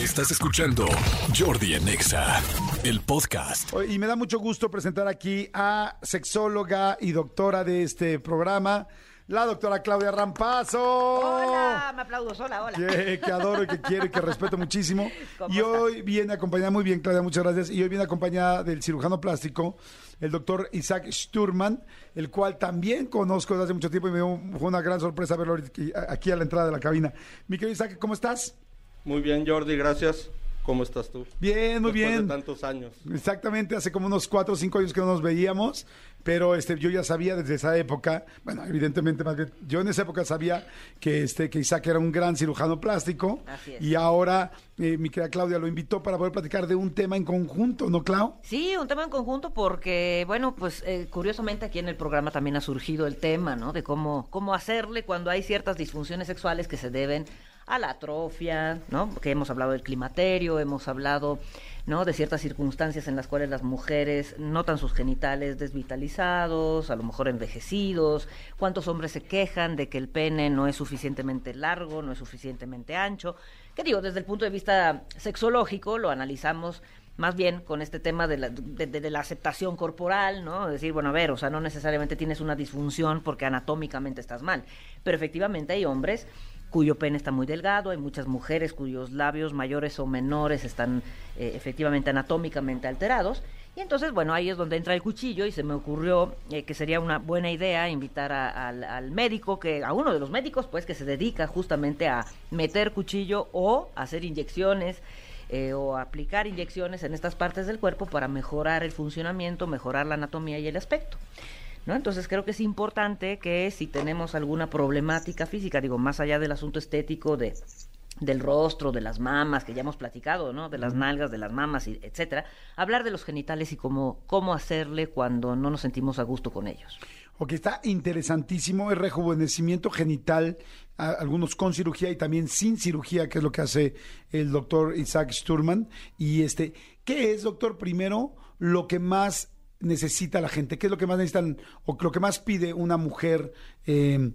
Estás escuchando Jordi Anexa, el podcast. Y me da mucho gusto presentar aquí a sexóloga y doctora de este programa, la doctora Claudia Rampazo. Hola, me aplaudo sola, hola. Que, que adoro, que quiero y que respeto muchísimo. ¿Cómo Y hoy viene acompañada, muy bien Claudia, muchas gracias. Y hoy viene acompañada del cirujano plástico, el doctor Isaac Sturman, el cual también conozco desde hace mucho tiempo y me dio- fue una gran sorpresa verlo aquí- aquí a la entrada de la cabina. Mi querido Isaac, ¿cómo estás? Muy bien, Jordi, gracias. ¿Cómo estás tú? Bien, muy Después bien. de tantos años. Exactamente, hace como unos cuatro o cinco años que no nos veíamos, pero este, yo ya sabía desde esa época, bueno, evidentemente más bien, yo en esa época sabía que, este, que Isaac era un gran cirujano plástico Así es. y ahora eh, mi querida Claudia lo invitó para poder platicar de un tema en conjunto, ¿no, Clau? Sí, un tema en conjunto porque, bueno, pues eh, curiosamente aquí en el programa también ha surgido el tema, ¿no? De cómo, cómo hacerle cuando hay ciertas disfunciones sexuales que se deben a la atrofia, ¿no? Que hemos hablado del climaterio, hemos hablado, ¿no? De ciertas circunstancias en las cuales las mujeres notan sus genitales desvitalizados, a lo mejor envejecidos, cuántos hombres se quejan de que el pene no es suficientemente largo, no es suficientemente ancho. Que digo, desde el punto de vista sexológico lo analizamos más bien con este tema de la, de, la aceptación corporal, ¿no? Decir, bueno, a ver, o sea, no necesariamente tienes una disfunción porque anatómicamente estás mal, pero efectivamente hay hombres cuyo pene está muy delgado, hay muchas mujeres cuyos labios mayores o menores están eh, efectivamente anatómicamente alterados, y entonces, bueno, ahí es donde entra el cuchillo y se me ocurrió eh, que sería una buena idea invitar a- al, médico, que a uno de los médicos, pues, que se dedica justamente a meter cuchillo o hacer inyecciones eh, o aplicar inyecciones en estas partes del cuerpo para mejorar el funcionamiento, mejorar la anatomía y el aspecto. ¿No? Entonces creo que es importante que si tenemos alguna problemática física, digo, más allá del asunto estético de del rostro, de las mamas, que ya hemos platicado, ¿no? De las nalgas, de las mamas, etcétera, hablar de los genitales y cómo, cómo hacerle cuando no nos sentimos a gusto con ellos. Ok, está interesantísimo el rejuvenecimiento genital, a- algunos con cirugía y también sin cirugía, que es lo que hace el doctor Isaac Sturman. Y este, ¿qué es, doctor, primero, lo que más necesita la gente? ¿Qué es lo que más necesitan o lo que más pide una mujer? eh,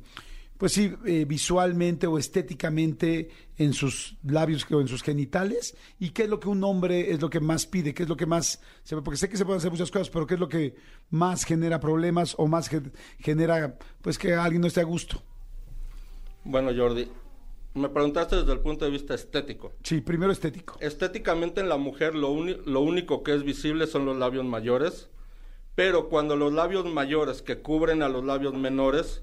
pues sí, eh, visualmente o estéticamente en sus labios o en sus genitales. ¿Y qué es lo que un hombre es lo que más pide? ¿Qué es lo que más se Porque sé que se pueden hacer muchas cosas, pero ¿qué es lo que más genera problemas o más ge- genera pues que alguien no esté a gusto? Bueno, Jordi, me preguntaste desde el punto de vista estético. Sí, primero estético. Estéticamente en la mujer lo, lo único que es visible son los labios mayores, pero cuando los labios mayores que cubren a los labios menores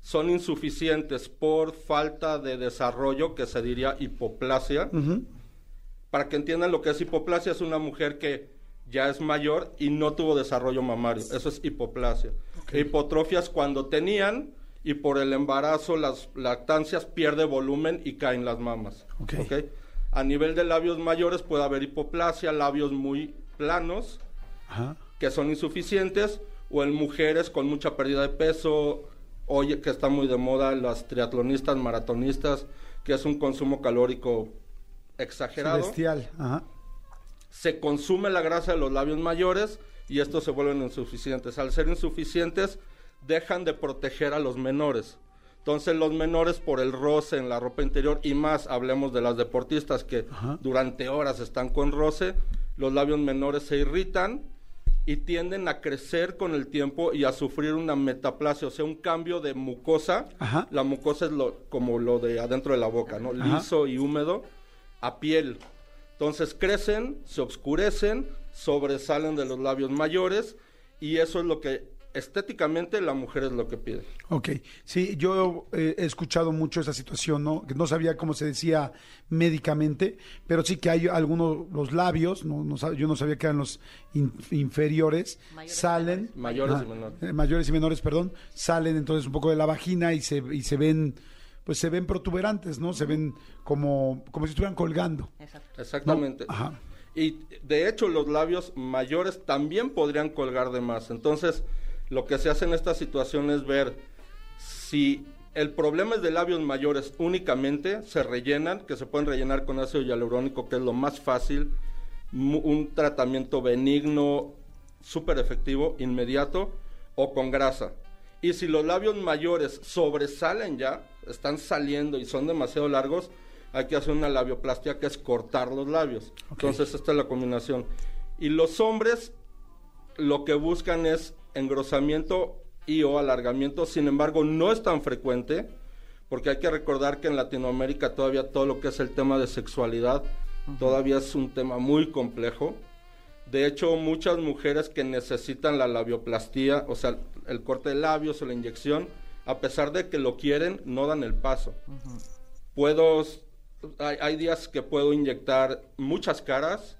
son insuficientes por falta de desarrollo, que se diría hipoplasia, para que entiendan lo que es hipoplasia, es una mujer que ya es mayor y no tuvo desarrollo mamario. Eso es hipoplasia. Hipotrofia es cuando tenían y por el embarazo, las lactancias pierde volumen y caen las mamas. A nivel de labios mayores puede haber hipoplasia, labios muy planos Ajá. Que son insuficientes o en mujeres con mucha pérdida de peso, hoy que está muy de moda las triatlonistas, maratonistas, que es un consumo calórico exagerado. Celestial. Ajá. Se consume la grasa de los labios mayores y estos se vuelven insuficientes. Al ser insuficientes, dejan de proteger a los menores. Entonces los menores por el roce en la ropa interior y más hablemos de las deportistas que Ajá. durante horas están con roce, los labios menores se irritan y tienden a crecer con el tiempo y a sufrir una metaplasia, o sea, un cambio de mucosa. Ajá. La mucosa es lo, como lo de adentro de la boca, ¿no? Ajá. Liso y húmedo a piel. Entonces crecen, se oscurecen, sobresalen de los labios mayores y eso es lo que estéticamente la mujer es lo que pide. Ok, sí, yo eh, he escuchado mucho esa situación, ¿no? Que no sabía cómo se decía médicamente, pero sí que hay algunos, los labios, no, yo no sabía que eran los in- inferiores, Mayores y salen, Mayores y menores. eh, mayores y menores, perdón, salen entonces un poco de la vagina y se, y se ven, pues se ven protuberantes, ¿no? Se ven como, como si estuvieran colgando. Exacto. ¿no? Exactamente. Ajá. Y de hecho los labios mayores también podrían colgar de más. Entonces, lo que se hace en esta situación es ver si el problema es de labios mayores únicamente, se rellenan, que se pueden rellenar con ácido hialurónico, que es lo más fácil, un tratamiento benigno, súper efectivo, inmediato, o con grasa. Y si los labios mayores sobresalen ya, están saliendo y son demasiado largos, hay que hacer una labioplastia que es cortar los labios. Entonces, esta es la combinación. Y los hombres lo que buscan es engrosamiento y o alargamiento, sin embargo, no es tan frecuente, porque hay que recordar que en Latinoamérica todavía todo lo que es el tema de sexualidad todavía es un tema muy complejo. De hecho, muchas mujeres que necesitan la labioplastía, o sea, el corte de labios o la inyección, a pesar de que lo quieren, no dan el paso. Puedo, hay, hay, días que puedo inyectar muchas caras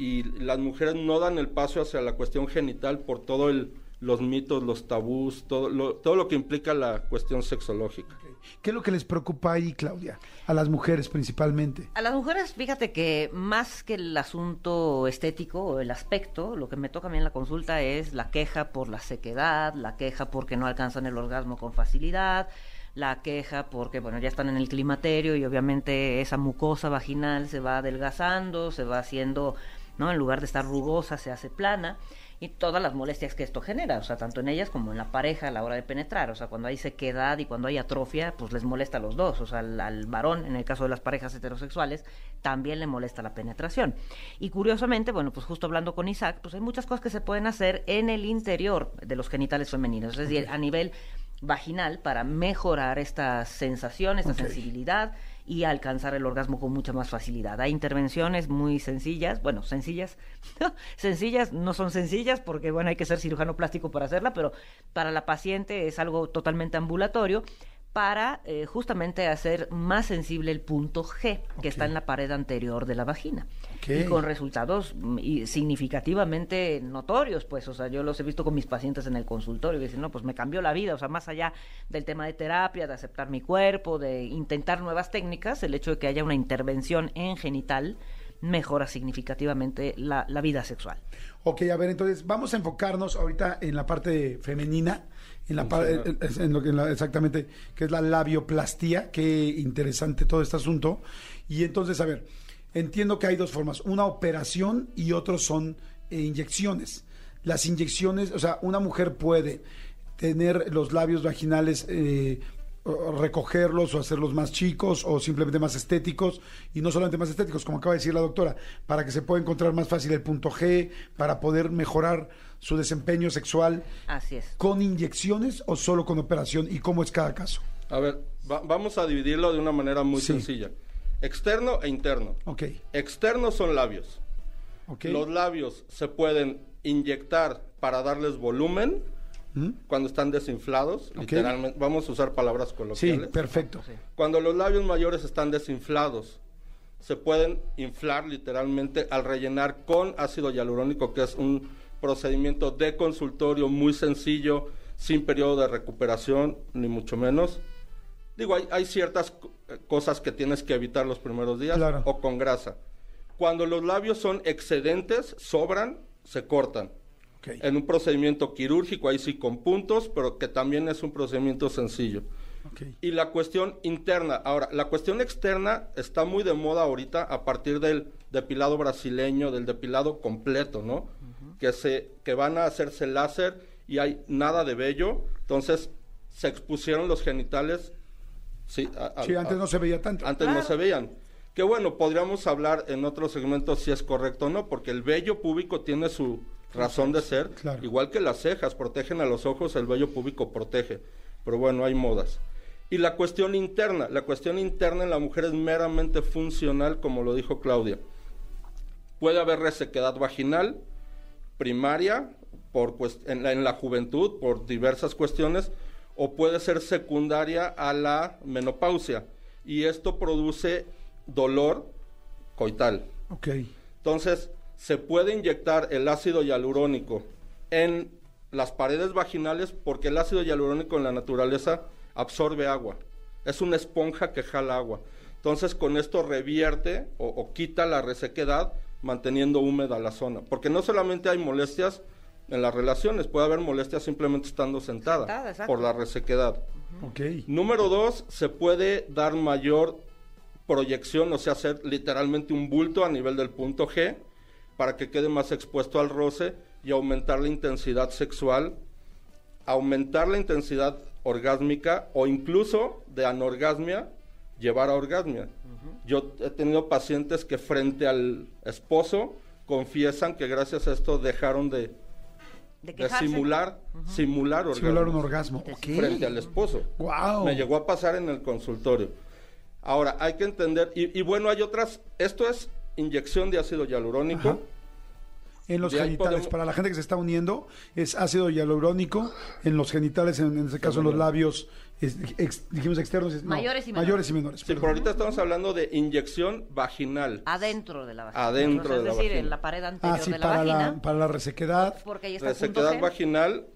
y las mujeres no dan el paso hacia la cuestión genital por todo el los mitos, los tabús, todo lo, todo lo que implica la cuestión sexológica. ¿Qué es lo que les preocupa ahí, Claudia? A las mujeres principalmente. A las mujeres, fíjate que más que el asunto estético o el aspecto, lo que me toca a mí en la consulta es la queja por la sequedad, la queja porque no alcanzan el orgasmo con facilidad, la queja porque, bueno, ya están en el climaterio y obviamente esa mucosa vaginal se va adelgazando, se va haciendo, ¿no? En lugar de estar rugosa, se hace plana y todas las molestias que esto genera, o sea, tanto en ellas como en la pareja a la hora de penetrar, o sea, cuando hay sequedad y cuando hay atrofia, pues les molesta a los dos, o sea, al, varón, en el caso de las parejas heterosexuales, también le molesta la penetración. Y curiosamente, bueno, pues justo hablando con Isaac, pues hay muchas cosas que se pueden hacer en el interior de los genitales femeninos, es decir, a nivel vaginal para mejorar esta sensación, esta sensibilidad y alcanzar el orgasmo con mucha más facilidad. Hay intervenciones muy sencillas, bueno, sencillas, sencillas, no son sencillas porque, bueno, hay que ser cirujano plástico para hacerla, pero para la paciente es algo totalmente ambulatorio para eh, justamente hacer más sensible el punto G que está en la pared anterior de la vagina. Y con resultados mm, significativamente notorios, pues, o sea, yo los he visto con mis pacientes en el consultorio y dicen, no, pues me cambió la vida, o sea, más allá del tema de terapia, de aceptar mi cuerpo, de intentar nuevas técnicas, el hecho de que haya una intervención en genital mejora significativamente la, la vida sexual. Ok, a ver, entonces vamos a enfocarnos ahorita en la parte femenina en la, en lo que exactamente que es la labioplastía, qué interesante todo este asunto. Y entonces, a ver, entiendo que hay dos formas, una operación y otros son eh, inyecciones. Las inyecciones, o sea, una mujer puede tener los labios vaginales eh, recogerlos o hacerlos más chicos o simplemente más estéticos y no solamente más estéticos, como acaba de decir la doctora, para que se pueda encontrar más fácil el punto G, para poder mejorar su desempeño sexual. Así es. ¿Con inyecciones o solo con operación y cómo es cada caso? A ver, vamos a dividirlo de una manera muy sencilla. Externo e interno. Ok. Externos son labios. Okay. Los labios se pueden inyectar para darles volumen cuando están desinflados, literalmente, vamos a usar palabras coloquiales. Sí, perfecto. Cuando los labios mayores están desinflados, se pueden inflar literalmente al rellenar con ácido hialurónico, que es un procedimiento de consultorio muy sencillo, sin periodo de recuperación, ni mucho menos. Digo, hay, ciertas cosas que tienes que evitar los primeros días, o con grasa. Cuando los labios son excedentes, sobran, se cortan en un procedimiento quirúrgico, ahí sí con puntos, pero que también es un procedimiento sencillo. Y la cuestión interna, ahora, la cuestión externa está muy de moda ahorita a partir del depilado brasileño, del depilado completo, ¿no? que, se, que van a hacerse láser y hay nada de vello, entonces se expusieron los genitales. Sí, antes no se veía tanto. Antes no se veían. Que bueno, podríamos hablar en otro segmento si es correcto o no, porque el vello púbico tiene su, razón de ser. Igual que las cejas protegen a los ojos, el vello púbico protege. Pero bueno, hay modas. Y la cuestión interna, la cuestión interna en la mujer es meramente funcional, como lo dijo Claudia. Puede haber resequedad vaginal primaria por, en, la, en la juventud por diversas cuestiones o puede ser secundaria a la menopausia y esto produce dolor coital. Ok. Entonces, se puede inyectar el ácido hialurónico en las paredes vaginales porque el ácido hialurónico en la naturaleza absorbe agua. Es una esponja que jala agua. Entonces con esto revierte o, quita la resequedad manteniendo húmeda la zona. Porque no solamente hay molestias en las relaciones, puede haber molestias simplemente estando sentada, por la resequedad. Número dos, se puede dar mayor proyección, o sea, hacer literalmente un bulto a nivel del punto G para que quede más expuesto al roce y aumentar la intensidad sexual, aumentar la intensidad orgásmica o incluso de anorgasmia llevar a orgasmia. Yo he tenido pacientes que frente al esposo confiesan que gracias a esto dejaron de, De de quejarse. simular, simular Simular un orgasmo. Frente al esposo. Wow. Me llegó a pasar en el consultorio. Ahora, hay que entender, y, y bueno, hay otras, esto es inyección de ácido hialurónico. En los genitales, podemos- para la gente que se está uniendo, es ácido hialurónico en los genitales, en, en este caso en los labios, es- ex- dijimos externos, es- no, Mayores y menores. mayores y menores. Sí, pero ahorita estamos hablando de inyección vaginal. Adentro de la vagina. Adentro Entonces, de la es decir, vagina. en la pared anterior Ah, sí, de la para vagina. la, para la resequedad. Porque ahí está el punto resequedad G. vaginal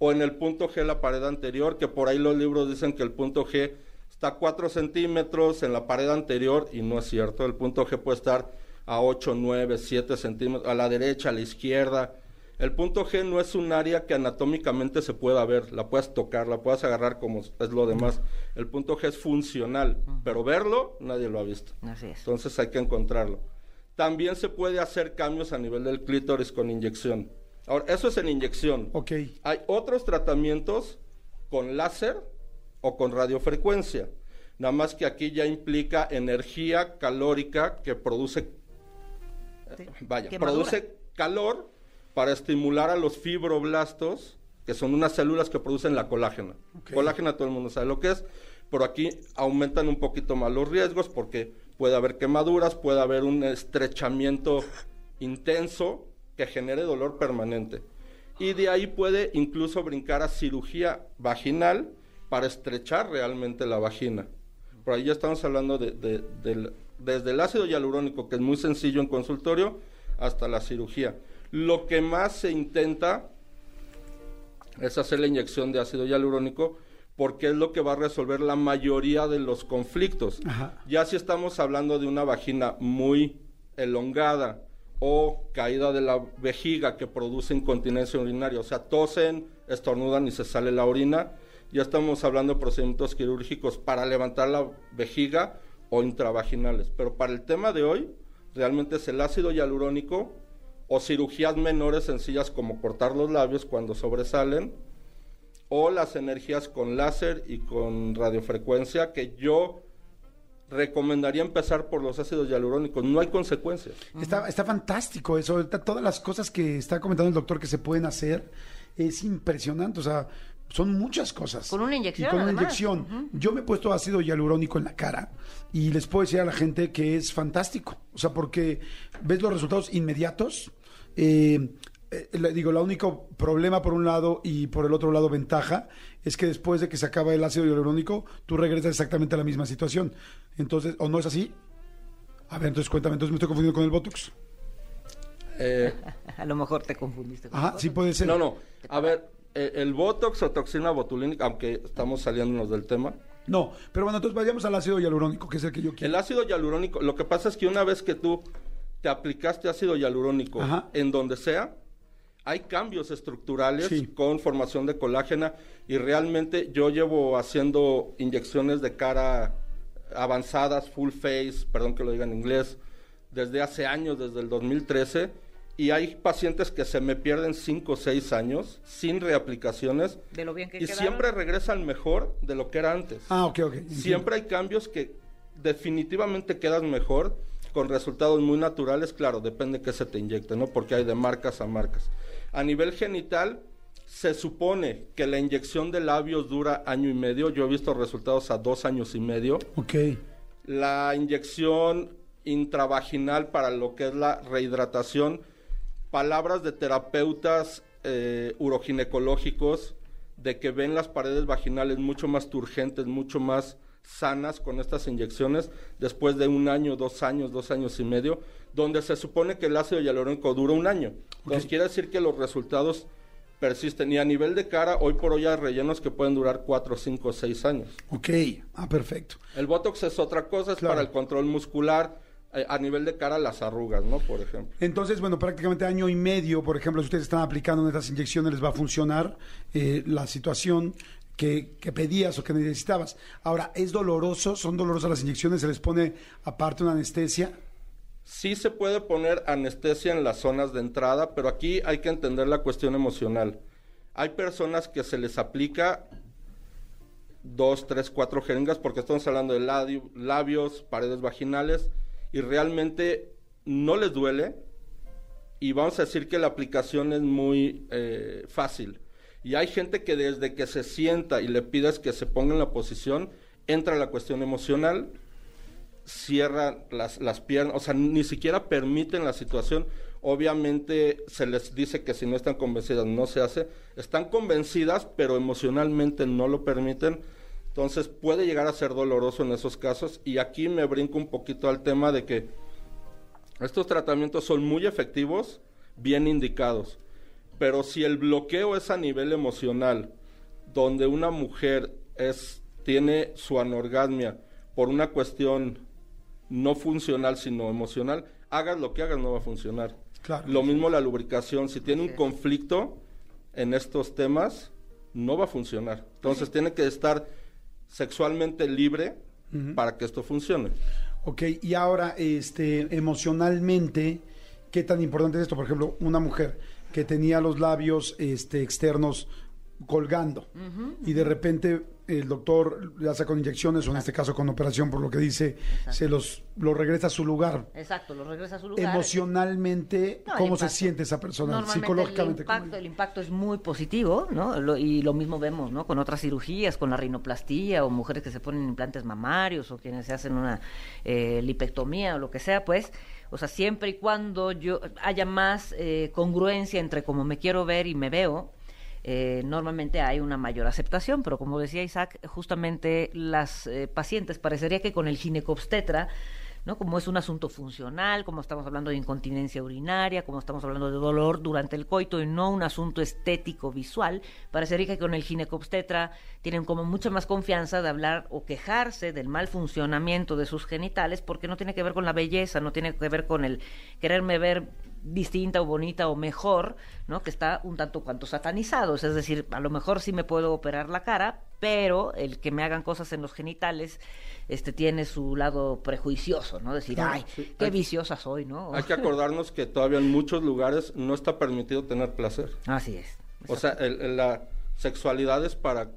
o en el punto G la pared anterior, que por ahí los libros dicen que el punto G está a 4 centímetros en la pared anterior y no es cierto. El punto G puede estar a 8, 9, 7 centímetros, a la derecha, a la izquierda. El punto G no es un área que anatómicamente se pueda ver, la puedes tocar, la puedes agarrar como es lo demás. El punto G es funcional, pero verlo nadie lo ha visto. Así es. Entonces hay que encontrarlo. También se puede hacer cambios a nivel del clítoris con inyección. Ahora, eso es en inyección. Ok. Hay otros tratamientos con láser o con radiofrecuencia. Nada más que aquí ya implica energía calórica que produce, Sí. vaya, Quemadura. produce calor para estimular a los fibroblastos, que son unas células que producen la colágena. Ok. Colágena todo el mundo sabe lo que es, pero aquí aumentan un poquito más los riesgos porque puede haber quemaduras, puede haber un estrechamiento intenso que genere dolor permanente. Y de ahí puede incluso brincar a cirugía vaginal para estrechar realmente la vagina. Por ahí ya estamos hablando de, de- del- desde el ácido hialurónico, que es muy sencillo en consultorio, hasta la cirugía. Lo que más se intenta es hacer la inyección de ácido hialurónico porque es lo que va a resolver la mayoría de los conflictos. Ajá. Ya si estamos hablando de una vagina muy elongada o caída de la vejiga que produce incontinencia urinaria, o sea, tosen, estornudan y se sale la orina, ya estamos hablando de procedimientos quirúrgicos para levantar la vejiga o intravaginales. Pero para el tema de hoy, realmente es el ácido hialurónico o cirugías menores sencillas como cortar los labios cuando sobresalen, o las energías con láser y con radiofrecuencia, que yo recomendaría empezar por los ácidos hialurónicos. No hay consecuencias. Está, está fantástico eso. Todas las cosas que está comentando el doctor que se pueden hacer es impresionante. O sea, son muchas cosas. Con una inyección, Y con una además. inyección. Yo me he puesto ácido hialurónico en la cara y les puedo decir a la gente que es fantástico. O sea, porque ves los resultados inmediatos. Eh, eh, le digo, el único problema por un lado y por el otro lado ventaja es que después de que se acaba el ácido hialurónico, tú regresas exactamente a la misma situación. Entonces, ¿o no es así? A ver, entonces cuéntame, entonces me estoy confundiendo con el Botox. Eh, A lo mejor te confundiste. con Ajá, cosas. sí puede ser. no, no. A ver, eh, el Botox o toxina botulínica, aunque estamos saliéndonos del tema, No, pero bueno, entonces vayamos al ácido hialurónico, que es el que yo el quiero. ácido hialurónico, lo que pasa es que una vez que tú te aplicaste ácido hialurónico Ajá. en donde sea, hay cambios estructurales Sí. con formación de colágena y realmente yo llevo haciendo inyecciones de cara avanzadas, full face, perdón que lo diga en inglés, desde hace años, desde el 2013, y hay pacientes que se me pierden 5 o 6 años sin reaplicaciones De lo bien que y quedaron. siempre regresan mejor de lo que era antes. Ah, ok, ok. entiendo. Siempre hay cambios que definitivamente quedan mejor con resultados muy naturales, claro, depende que se te inyecte, ¿no? Porque hay de marcas a marcas. A nivel genital, se supone que la inyección de labios dura año y medio. Yo he visto resultados a dos años y medio. Ok. La inyección intravaginal para lo que es la rehidratación, palabras de terapeutas eh, uroginecológicos de que ven las paredes vaginales mucho más turgentes, mucho más sanas con estas inyecciones después de un año, dos años, dos años y medio, donde se supone que el ácido hialurónico dura un año. Entonces quiere decir que los resultados persisten y a nivel de cara, hoy por hoy hay rellenos que pueden durar cuatro, cinco, seis años. Ok. Ah, perfecto. El Botox es otra cosa, es Claro. para el control muscular, a nivel de cara las arrugas, ¿no? Por ejemplo. Entonces, bueno, prácticamente año y medio, por ejemplo, si ustedes están aplicando estas inyecciones, les va a funcionar eh, la situación que, que pedías o que necesitabas. Ahora, ¿es doloroso? ¿Son dolorosas las inyecciones? ¿Se les pone aparte una anestesia? Sí se puede poner anestesia en las zonas de entrada, pero aquí hay que entender la cuestión emocional. Hay personas que se les aplica dos, tres, cuatro jeringas, porque estamos hablando de labio- labios, paredes vaginales, y realmente no les duele, y vamos a decir que la aplicación es muy eh, fácil. Y hay gente que desde que se sienta y le pides que se ponga en la posición, entra la cuestión emocional, cierra las, las piernas, o sea, ni siquiera permiten la situación. Obviamente se les dice que si no están convencidas no se hace. Están convencidas, pero emocionalmente no lo permiten. Entonces puede llegar a ser doloroso en esos casos. Y aquí me brinco un poquito al tema de que estos tratamientos son muy efectivos, bien indicados. Pero si el bloqueo es a nivel emocional, donde una mujer es, tiene su anorgasmia por una cuestión no funcional, sino emocional, hagas lo que hagas, no va a funcionar. Claro. Lo mismo la lubricación, si tiene un conflicto en estos temas, no va a funcionar. Entonces tiene que estar sexualmente libre para que esto funcione. Ok, y ahora, este, emocionalmente, ¿qué tan importante es esto? Por ejemplo, una mujer que tenía los labios este, externos colgando y de repente el doctor, ya sea con inyecciones o en este caso con operación, por lo que dice, se los lo regresa a su lugar. Exacto, lo regresa a su lugar. Emocionalmente, No, ¿cómo se siente esa persona? Psicológicamente. El ¿cómo- impacto, el impacto es muy positivo, ¿no? Lo- y lo mismo vemos, ¿no? Con otras cirugías, con la rinoplastía o mujeres que se ponen implantes mamarios o quienes se hacen una eh, lipectomía o lo que sea, pues. O sea, siempre y cuando yo haya más eh, congruencia entre cómo me quiero ver y me veo, eh, normalmente hay una mayor aceptación, pero como decía Isaac, justamente las eh, pacientes parecería que con el ginecobstetra, ¿no? Como es un asunto funcional, como estamos hablando de incontinencia urinaria, como estamos hablando de dolor durante el coito y no un asunto estético visual, parecería que con el ginecobstetra tienen como mucha más confianza de hablar o quejarse del mal funcionamiento de sus genitales porque no tiene que ver con la belleza, no tiene que ver con el quererme ver distinta o bonita o mejor, ¿no? Que está un tanto cuanto satanizados, es decir, a lo mejor sí me puedo operar la cara, pero el que me hagan cosas en los genitales este tiene su lado prejuicioso, ¿no? Decir, Claro, ay, sí. qué Hay- viciosa soy, ¿no? Hay que acordarnos que todavía en muchos lugares no está permitido tener placer. Así es. O sea, el- el- la sexualidad es para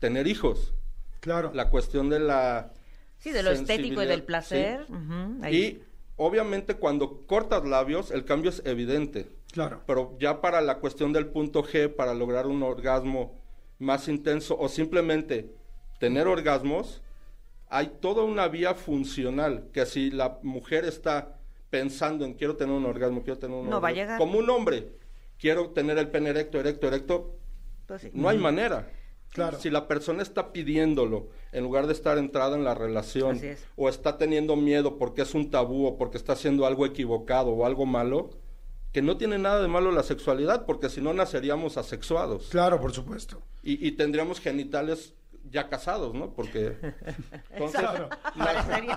tener hijos. Claro. La cuestión de la... Sí, de lo estético y del placer. sí. ujú, ahí. Y obviamente cuando cortas labios, el cambio es evidente. Claro. Pero ya para la cuestión del punto G, para lograr un orgasmo más intenso o simplemente tener orgasmos, hay toda una vía funcional que si la mujer está pensando en quiero tener un orgasmo, quiero tener un No va a orgasmo", llegar. como un hombre, quiero tener el pene erecto, erecto, erecto, Pues sí. no hay manera. Claro. Si la persona está pidiéndolo, en lugar de estar entrada en la relación, es. o está teniendo miedo porque es un tabú o porque está haciendo algo equivocado o algo malo, que no tiene nada de malo la sexualidad, porque si no naceríamos asexuados. Claro, por supuesto. Y, y tendríamos genitales ya casados, ¿no? Porque... Entonces, Claro.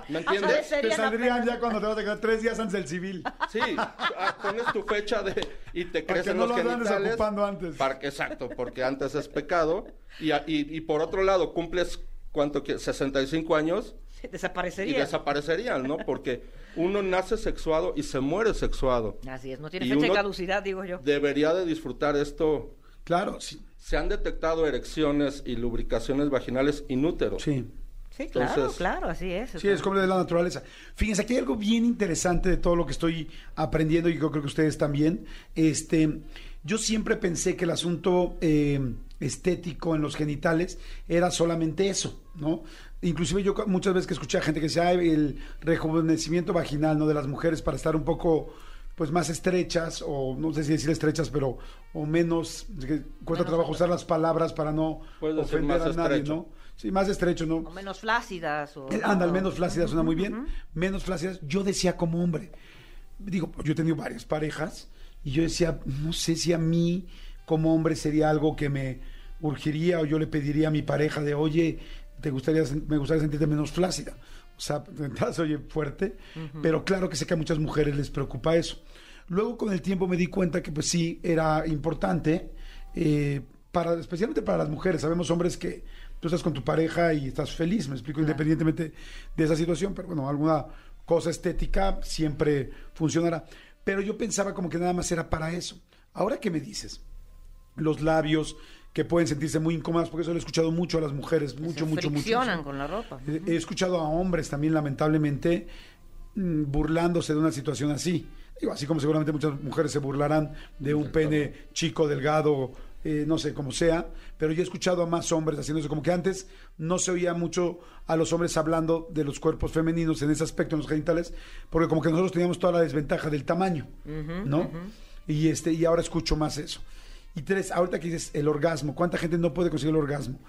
¿me entiendes? Te saldrían ya cuando te vas a quedar tres días antes del civil. Sí, ah, pones tu fecha de y te crecen no los los genitales. ocupando antes. para exacto, porque antes es pecado. Y, a- y, y por otro lado, cumples, ¿cuánto? que 65 años y Desaparecería. desaparecerían, ¿no? Porque uno nace sexuado y se muere sexuado. Así es, no tiene Y fecha de caducidad, digo yo. Debería de disfrutar esto. Claro, sí. Se han detectado erecciones y lubricaciones vaginales inúteros. Sí. Sí, claro, Entonces- claro, así es. Sí, es como de la naturaleza. Fíjense, aquí hay algo bien interesante de todo lo que estoy aprendiendo y yo creo que ustedes también. Este, yo siempre pensé que el asunto eh, estético en los genitales era solamente eso, ¿no? Inclusive yo muchas veces que escuché a gente que decía "Ay, el rejuvenecimiento vaginal, ¿no? De las mujeres para estar un poco pues más estrechas o no sé si decir estrechas pero o menos que cuesta Menos trabajo usar las palabras para no Puedes ofender a nadie estrecho. no sí más estrecho no O menos flácidas. O, eh, Anda, al ¿no? menos flácida suena muy bien. Menos flácidas. Yo decía como hombre. Digo, yo he tenido varias parejas y yo decía, no sé si a mí como hombre sería algo que me urgiría o yo le pediría a mi pareja de, oye, te gustaría, me gustaría sentirte menos flácida. O se oye fuerte, pero claro que sé que a muchas mujeres les preocupa eso. Luego con el tiempo me di cuenta que pues sí era importante, eh, para, especialmente para las mujeres. Sabemos hombres que tú estás con tu pareja y estás feliz, me explico, independientemente de esa situación, pero bueno, alguna cosa estética siempre funcionará. Pero yo pensaba como que nada más era para eso. Ahora que me dices, los labios que pueden sentirse muy incómodas, porque eso lo he escuchado mucho a las mujeres, Que mucho, se mucho, mucho. friccionan con la ropa. He he escuchado a hombres también, lamentablemente, mm, burlándose de una situación así. Digo, así como seguramente muchas mujeres se burlarán de un pene chico, delgado, eh, no sé, como sea, pero yo he escuchado a más hombres haciendo eso, como que antes no se oía mucho a los hombres hablando de los cuerpos femeninos en ese aspecto, en los genitales, porque como que nosotros teníamos toda la desventaja del tamaño, ¿no? Y este, y ahora escucho más eso. Y tres, ahorita que dices el orgasmo, ¿cuánta gente no puede conseguir el orgasmo?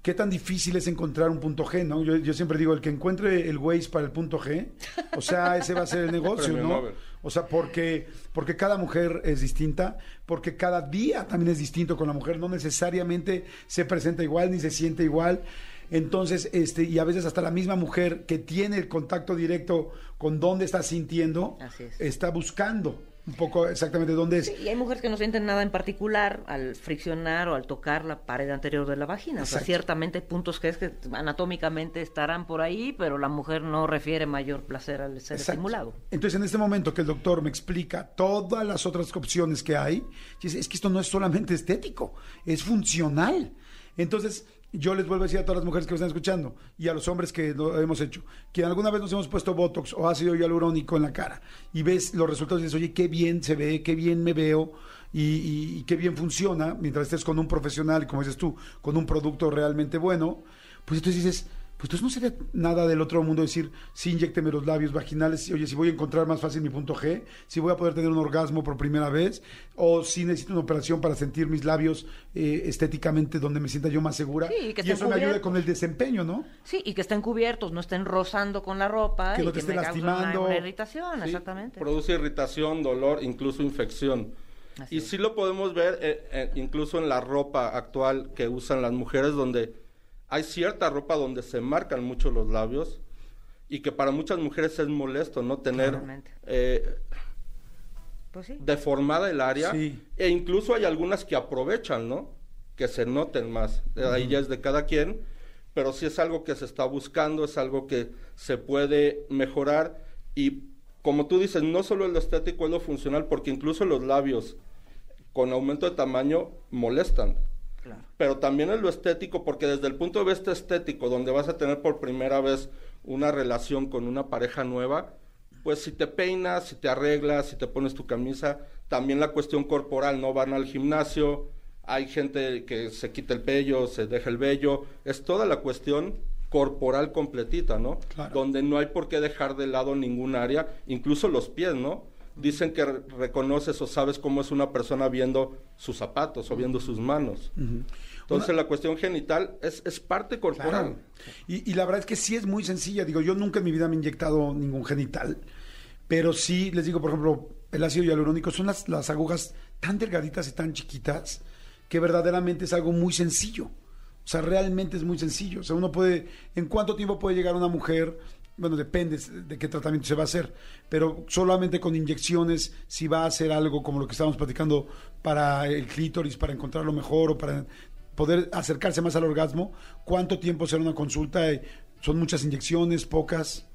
¿Qué tan difícil es encontrar un punto G, no? Yo, yo siempre digo, el que encuentre el Waze para el punto G, o sea, ese va a ser el negocio, ¿no? O sea, porque, porque cada mujer es distinta, porque cada día también es distinto con la mujer, no necesariamente se presenta igual ni se siente igual. Entonces, este, y a veces hasta la misma mujer que tiene el contacto directo con dónde está sintiendo, es. está buscando un poco exactamente dónde es. Sí, y hay mujeres que no sienten nada en particular al friccionar o al tocar la pared anterior de la vagina. O sea, Exacto. ciertamente hay puntos que es que anatómicamente estarán por ahí, pero la mujer no refiere mayor placer al ser Exacto. estimulado. Entonces, en este momento que el doctor me explica todas las otras opciones que hay, dice, es que esto no es solamente estético, es funcional. Entonces, yo les vuelvo a decir a todas las mujeres que me están escuchando y a los hombres que hemos hecho, que alguna vez nos hemos puesto Botox o ácido hialurónico en la cara y ves los resultados y dices, oye, qué bien se ve, qué bien me veo y, y- qué bien funciona, mientras estés con un profesional como dices tú, con un producto realmente bueno, pues entonces dices, pues entonces no sería nada del otro mundo decir, sí, inyecteme los labios vaginales, y, oye, si voy a encontrar más fácil mi punto G, si voy a poder tener un orgasmo por primera vez, o si necesito una operación para sentir mis labios eh, estéticamente donde me sienta yo más segura. Sí, que y estén eso me ayuda cubiertos. con el desempeño, ¿no? Sí, y que estén cubiertos, no estén rozando con la ropa Que y no te que esté me causen lastimando. Una, una irritación, Sí, exactamente. Produce irritación, dolor, incluso infección. Así y es. sí lo podemos ver eh, eh, incluso en la ropa actual que usan las mujeres, donde hay cierta ropa donde se marcan mucho los labios y que para muchas mujeres es molesto no tener eh, Pues sí. deformada el área Sí. e incluso hay algunas que aprovechan, ¿no? Que se noten más. Eh, Ahí ya es de cada quien, pero sí es algo que se está buscando, es algo que se puede mejorar y como tú dices, no solo lo estético es lo funcional, porque incluso los labios con aumento de tamaño molestan. Claro. Pero también es lo estético, porque desde el punto de vista estético, donde vas a tener por primera vez una relación con una pareja nueva, pues si te peinas, si te arreglas, si te pones tu camisa, también la cuestión corporal, no van al gimnasio, hay gente que se quita el vello, se deja el vello, es toda la cuestión corporal completita, ¿no? Claro. Donde no hay por qué dejar de lado ningún área, incluso los pies, ¿no? Dicen que re- reconoces o sabes cómo es una persona viendo sus zapatos o viendo sus manos. Entonces la cuestión genital es, es parte corporal. Claro. Y, y la verdad es que sí es muy sencilla. Digo, yo nunca en mi vida me he inyectado ningún genital, pero sí les digo, por ejemplo, el ácido hialurónico son las, las agujas tan delgaditas y tan chiquitas que verdaderamente es algo muy sencillo. O sea, realmente es muy sencillo. O sea, uno puede, ¿en cuánto tiempo puede llegar una mujer? Bueno, depende de qué tratamiento se va a hacer, pero solamente con inyecciones, si va a hacer algo como lo que estábamos platicando para el clítoris, para encontrarlo mejor o para poder acercarse más al orgasmo, ¿cuánto tiempo será una consulta? Eh, ¿Son muchas inyecciones, pocas?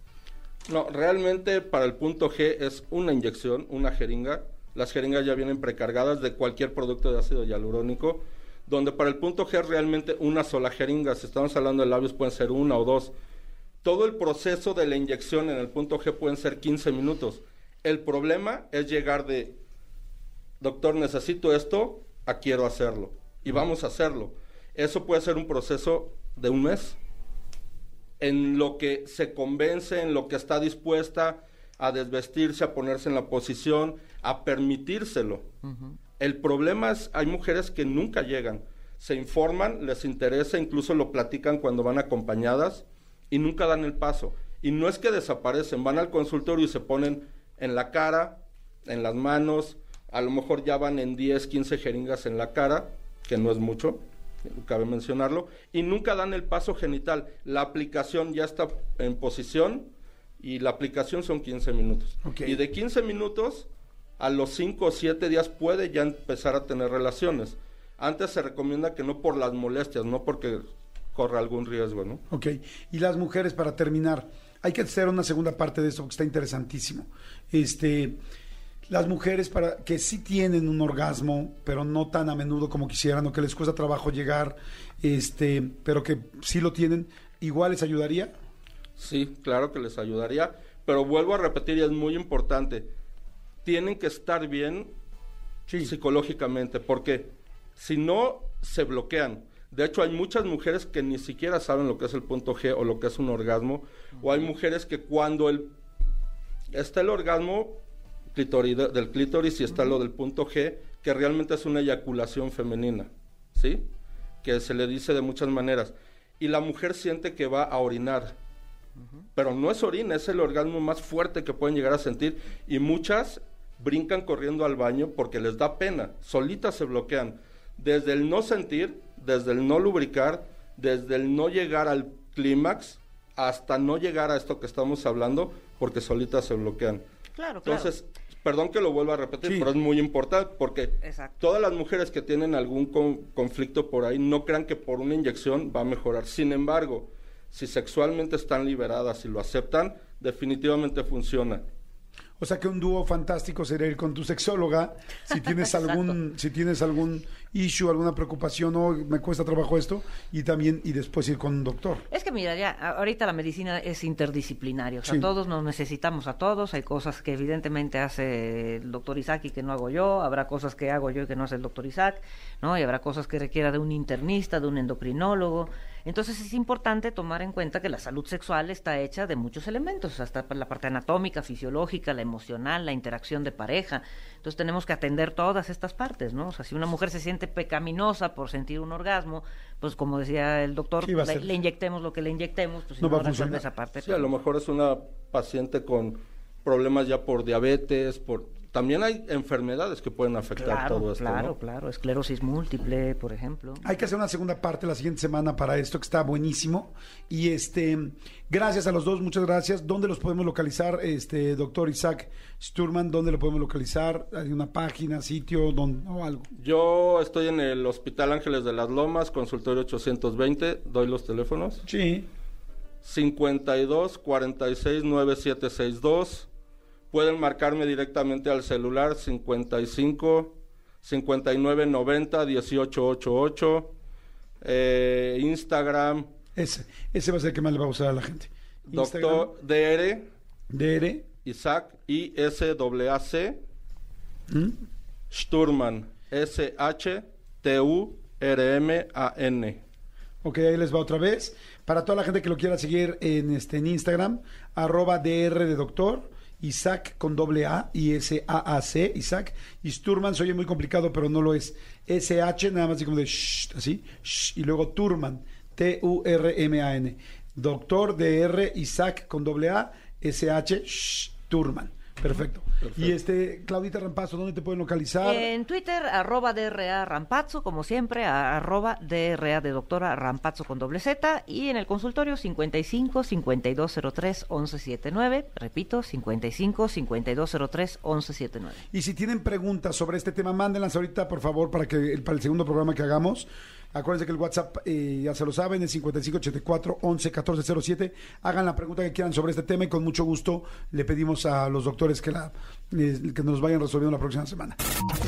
No, realmente para el punto G es una inyección, una jeringa. Las jeringas ya vienen precargadas de cualquier producto de ácido hialurónico, donde para el punto G realmente una sola jeringa. Si estamos hablando de labios pueden ser una o dos. Todo el proceso de la inyección en el punto G pueden ser 15 minutos. El problema es llegar de, doctor, necesito esto, a quiero hacerlo. Y vamos a hacerlo. Eso puede ser un proceso de un mes en lo que se convence, en lo que está dispuesta a desvestirse, a ponerse en la posición, a permitírselo. El problema es, hay mujeres que nunca llegan, se informan, les interesa, incluso lo platican cuando van acompañadas y nunca dan el paso. Y no es que desaparecen, van al consultorio y se ponen en la cara, en las manos, a lo mejor ya van en 10, 15 jeringas en la cara, que no es mucho, cabe mencionarlo, y nunca dan el paso genital. La aplicación ya está en posición y la aplicación son 15 minutos. Y de 15 minutos a los 5 o 7 días puede ya empezar a tener relaciones. Antes se recomienda que no por las molestias, no porque corra algún riesgo, ¿no? Ok. Y las mujeres, para terminar, hay que hacer una segunda parte de esto porque está interesantísimo. Este, las mujeres para que sí tienen un orgasmo, pero no tan a menudo como quisieran, o que les cuesta trabajo llegar, este, pero que sí lo tienen, igual les ayudaría. Sí, claro que les ayudaría, pero vuelvo a repetir y es muy importante, tienen que estar bien psicológicamente, porque si no se bloquean. De hecho, hay muchas mujeres que ni siquiera saben lo que es el punto G o lo que es un orgasmo, o hay mujeres que cuando el, está el orgasmo del clítoris y está lo del punto G, que realmente es una eyaculación femenina, ¿sí? Que se le dice de muchas maneras. Y la mujer siente que va a orinar, pero no es orina, es el orgasmo más fuerte que pueden llegar a sentir. Y muchas brincan corriendo al baño porque les da pena, solitas se bloquean. Desde el no sentir, desde el no lubricar, desde el no llegar al clímax, hasta no llegar a esto que estamos hablando, porque solitas se bloquean. Claro, Entonces, perdón que lo vuelva a repetir, pero es muy importante porque todas las mujeres que tienen algún conflicto por ahí no crean que por una inyección va a mejorar. Sin embargo, si sexualmente están liberadas y lo aceptan, definitivamente funciona. O sea que un dúo fantástico sería ir con tu sexóloga si tienes algún si tienes algún issue, alguna preocupación o me cuesta trabajo esto y también y después ir con un doctor. Es que mira, ya ahorita la medicina es interdisciplinaria, o sea, todos nos necesitamos a todos, hay cosas que evidentemente hace el doctor Isaac y que no hago yo, habrá cosas que hago yo y que no hace el doctor Isaac, ¿no? Y habrá cosas que requiera de un internista, de un endocrinólogo, entonces es importante tomar en cuenta que la salud sexual está hecha de muchos elementos, hasta la parte anatómica, fisiológica, la emocional, la interacción de pareja. Entonces tenemos que atender todas estas partes, ¿no? O sea, si una mujer se siente pecaminosa por sentir un orgasmo, pues como decía el doctor, le, inyectemos lo que le inyectemos, pues si no, va a esa parte. Sí, a lo mejor es una paciente con problemas ya por diabetes, por también hay enfermedades que pueden afectar todo esto. Claro, claro, esclerosis múltiple, por ejemplo. Hay que hacer una segunda parte la siguiente semana para esto, que está buenísimo. Y este, gracias a los dos, muchas gracias. ¿Dónde los podemos localizar, este doctor Isaac Sturman? ¿Dónde lo podemos localizar? ¿Hay una página, sitio o algo? Yo estoy en el Hospital Ángeles de las Lomas, consultorio 820. ¿Doy los teléfonos? Sí. 52 46 9762 Pueden marcarme directamente al celular 55 59 90 18 88. Instagram. Ese, ese va a ser el que más le va a gustar a la gente. Doctor DR. DR. Isaac, I-S-A-C. ¿Mm? Sturman, S-H-T-U-R-M-A-N. Ok, ahí les va otra vez. Para toda la gente que lo quiera seguir en, este, en Instagram, arroba DR de doctor Isaac con doble A, I-S-A-A-C, Isaac. Y Sturman se oye muy complicado, pero no lo es. S-H, nada más así como de shh, así, y luego Turman, T-U-R-M-A-N. Doctor DR Isaac con doble A, S-H, Turman. Perfecto. Y este, Claudita Rampazzo, ¿dónde te pueden localizar? En Twitter, arroba DRA Rampazzo, como siempre, arroba DRA de doctora Rampazzo con doble Z. Y en el consultorio 55 5203 1179. Repito, 55 5203 1179. Y si tienen preguntas sobre este tema, mándenlas ahorita, por favor, para que para el segundo programa que hagamos. Acuérdense que el WhatsApp, eh, ya se lo saben, es 5584 11 1407. Hagan la pregunta que quieran sobre este tema y con mucho gusto le pedimos a los doctores que, la, eh, que nos vayan resolviendo la próxima semana.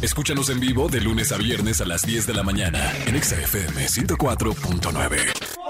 Escúchanos en vivo de lunes a viernes a las 10 de la mañana en XFM 104.9.